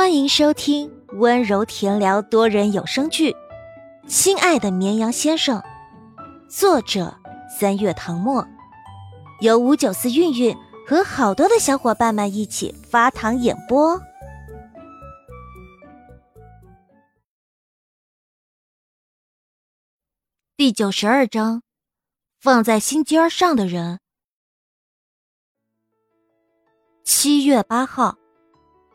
欢迎收听温柔甜聊多人有声剧《亲爱的绵羊先生》，作者三月唐末，由五九四韵韵和好多的小伙伴们一起发糖演播。第九十二章，放在心尖上的人。七月八号。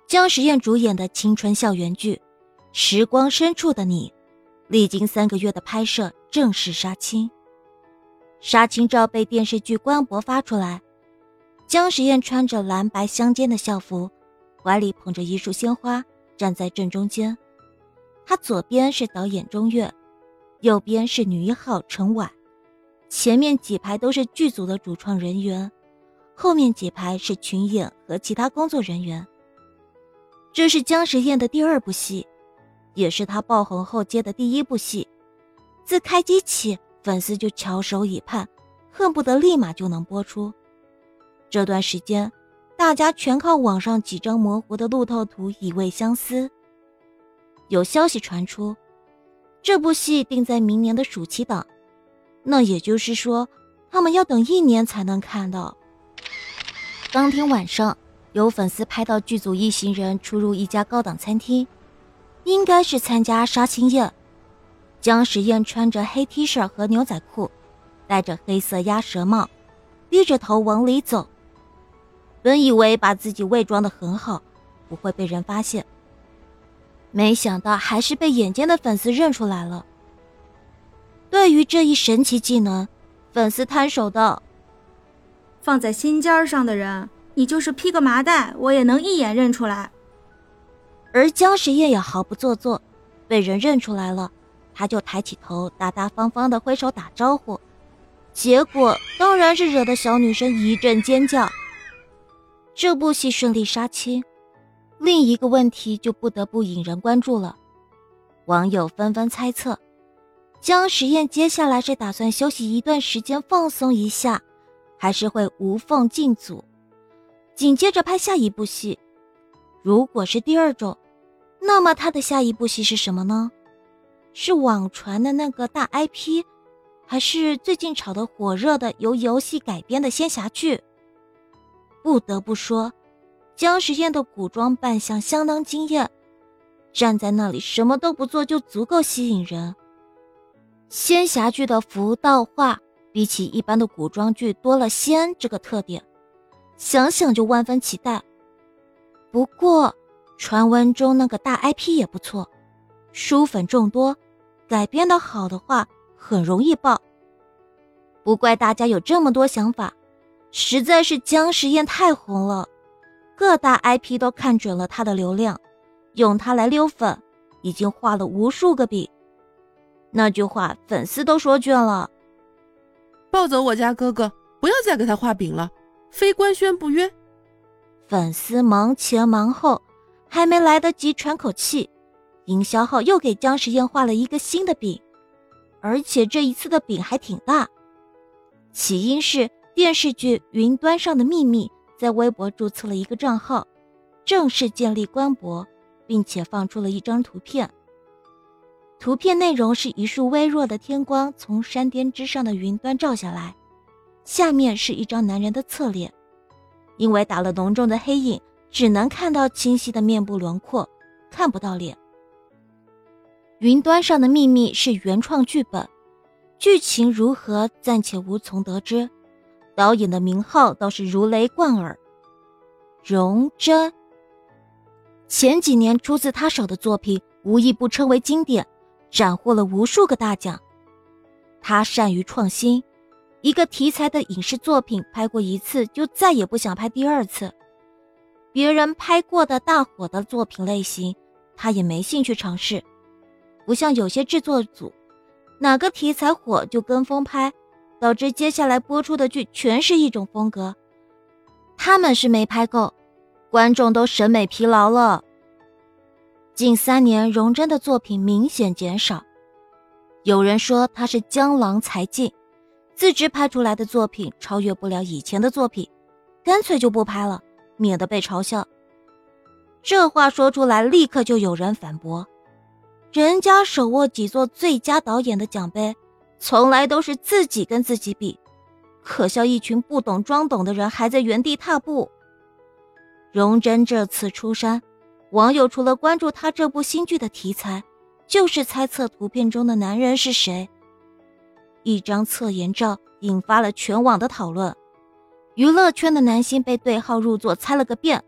姜时燕主演的青春校园剧《时光深处的你》，历经三个月的拍摄，正式杀青。杀青照被电视剧官博发出来，姜时燕穿着蓝白相间的校服，怀里捧着一束鲜花，站在正中间。他左边是导演钟岳，右边是女一号陈婉，前面几排都是剧组的主创人员，后面几排是群演和其他工作人员。这是姜时燕的第二部戏，也是他爆红后接的第一部戏。自开机起，粉丝就翘首以盼，恨不得立马就能播出。这段时间，大家全靠网上几张模糊的路透图以慰相思。有消息传出，这部戏定在明年的暑期档，那也就是说，他们要等一年才能看到。当天晚上。有粉丝拍到剧组一行人出入一家高档餐厅，应该是参加杀青宴。姜时燕穿着黑 T 恤和牛仔裤，戴着黑色鸭舌帽，低着头往里走。本以为把自己伪装的很好，不会被人发现，没想到还是被眼尖的粉丝认出来了。对于这一神奇技能，粉丝摊手道：“放在心尖上的人。”你就是披个麻袋，我也能一眼认出来。而姜时燕也毫不做作，被人认出来了，他就抬起头，大大方方的挥手打招呼。结果当然是惹得小女生一阵尖叫。这部戏顺利杀青，另一个问题就不得不引人关注了。网友纷纷猜测，姜时燕接下来是打算休息一段时间放松一下，还是会无缝进组？紧接着拍下一部戏，如果是第二种，那么他的下一部戏是什么呢？是网传的那个大 IP，还是最近炒得火热的由游戏改编的仙侠剧？不得不说，姜时宴的古装扮相相当惊艳，站在那里什么都不做就足够吸引人。仙侠剧的服道化比起一般的古装剧多了仙这个特点。想想就万分期待。不过，传闻中那个大 IP 也不错，书粉众多，改编的好的话很容易爆。不怪大家有这么多想法，实在是姜时燕太红了，各大 IP 都看准了他的流量，用他来溜粉，已经画了无数个饼。那句话粉丝都说倦了：“抱走我家哥哥，不要再给他画饼了。”非官宣不约，粉丝忙前忙后，还没来得及喘口气，营销号又给姜时燕画了一个新的饼，而且这一次的饼还挺大。起因是电视剧《云端上的秘密》在微博注册了一个账号，正式建立官博，并且放出了一张图片。图片内容是一束微弱的天光从山巅之上的云端照下来。下面是一张男人的侧脸，因为打了浓重的黑影，只能看到清晰的面部轮廓，看不到脸。云端上的秘密是原创剧本，剧情如何暂且无从得知。导演的名号倒是如雷贯耳，荣臻。前几年出自他手的作品，无一不称为经典，斩获了无数个大奖。他善于创新。一个题材的影视作品拍过一次，就再也不想拍第二次。别人拍过的大火的作品类型，他也没兴趣尝试。不像有些制作组，哪个题材火就跟风拍，导致接下来播出的剧全是一种风格。他们是没拍够，观众都审美疲劳了。近三年，荣臻的作品明显减少。有人说他是江郎才尽。自知拍出来的作品超越不了以前的作品，干脆就不拍了，免得被嘲笑。这话说出来，立刻就有人反驳：人家手握几座最佳导演的奖杯，从来都是自己跟自己比，可笑一群不懂装懂的人还在原地踏步。荣臻这次出山，网友除了关注他这部新剧的题材，就是猜测图片中的男人是谁。一张侧颜照引发了全网的讨论，娱乐圈的男星被对号入座猜了个遍。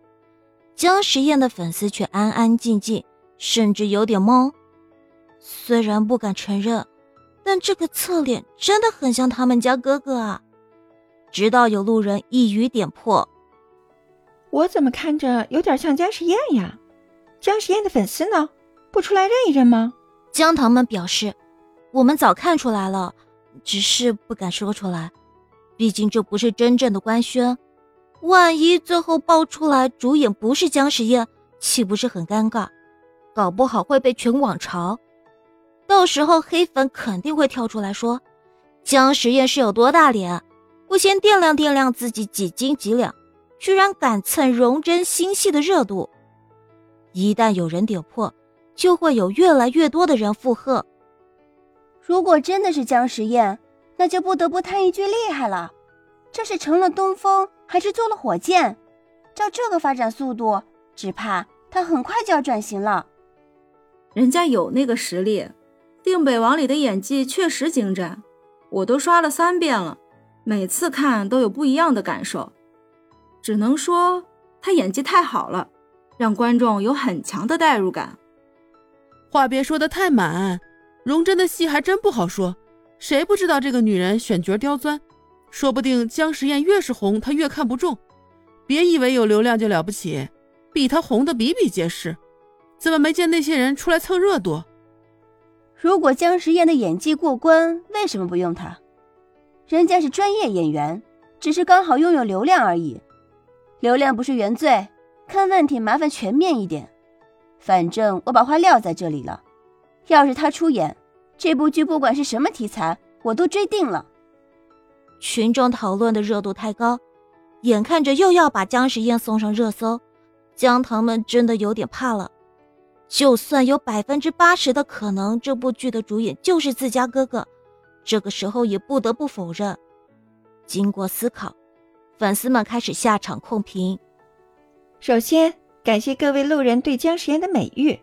姜时宴的粉丝却安安静静，甚至有点懵。虽然不敢承认，但这个侧脸真的很像他们家哥哥啊！直到有路人一语点破：“我怎么看着有点像姜时宴呀？姜时宴的粉丝呢？不出来认一认吗？”姜糖们表示：“我们早看出来了，只是不敢说出来，毕竟这不是真正的官宣。”万一最后爆出来主演不是姜时宴，岂不是很尴尬？搞不好会被全网嘲，到时候黑粉肯定会跳出来说：“姜时宴是有多大脸，不先掂量掂量自己几斤几两，居然敢蹭荣臻新戏的热度。”一旦有人点破，就会有越来越多的人附和。如果真的是姜时宴，那就不得不叹一句厉害了，这是成了东风。还是坐了火箭，照这个发展速度，只怕他很快就要转型了。人家有那个实力，定北王里的演技确实精湛，我都刷了三遍了，每次看都有不一样的感受。只能说他演技太好了，让观众有很强的代入感。话别说的太满，荣臻的戏还真不好说，谁不知道这个女人选角刁钻？说不定姜时宴越是红，他越看不中。别以为有流量就了不起，比他红的比比皆是。怎么没见那些人出来蹭热度？如果姜时宴的演技过关，为什么不用他？人家是专业演员，只是刚好拥有流量而已。流量不是原罪，看问题麻烦全面一点。反正我把话撂在这里了，要是他出演这部剧，不管是什么题材，我都追定了。群众讨论的热度太高，眼看着又要把姜时宴送上热搜，姜糖们真的有点怕了。就算有百分之八十的可能这部剧的主演就是自家哥哥，这个时候也不得不否认。经过思考，粉丝们开始下场控评。首先，感谢各位路人对姜时宴的美誉，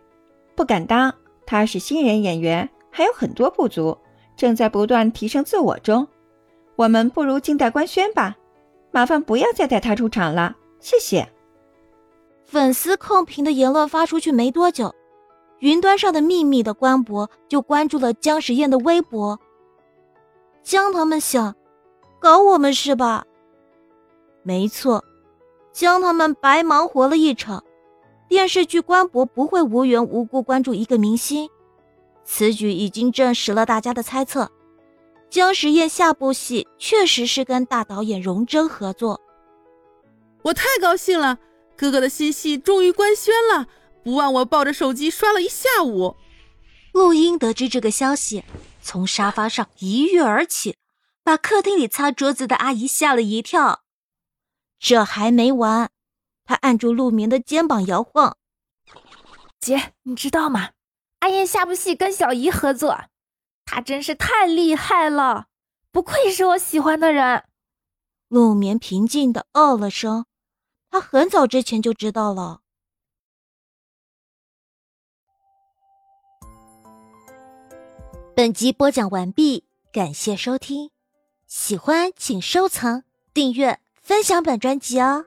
不敢当，他是新人演员，还有很多不足，正在不断提升自我中。我们不如静待官宣吧，麻烦不要再带他出场了，谢谢。粉丝控评的言论发出去没多久，云端上的秘密的官博就关注了姜时宴的微博。姜他们想，搞我们是吧？没错，姜他们白忙活了一场。电视剧官博不会无缘无故关注一个明星，此举已经证实了大家的猜测。姜时宴下部戏确实是跟大导演荣臻合作，我太高兴了！哥哥的新戏终于官宣了，不忘我抱着手机刷了一下午。陆英得知这个消息，从沙发上一跃而起，把客厅里擦桌子的阿姨吓了一跳。这还没完，他按住陆明的肩膀摇晃：“姐，你知道吗？阿燕下部戏跟小姨合作。”他真是太厉害了，不愧是我喜欢的人。陆眠平静的哦了声，他很早之前就知道了。本集播讲完毕，感谢收听，喜欢请收藏、订阅、分享本专辑哦。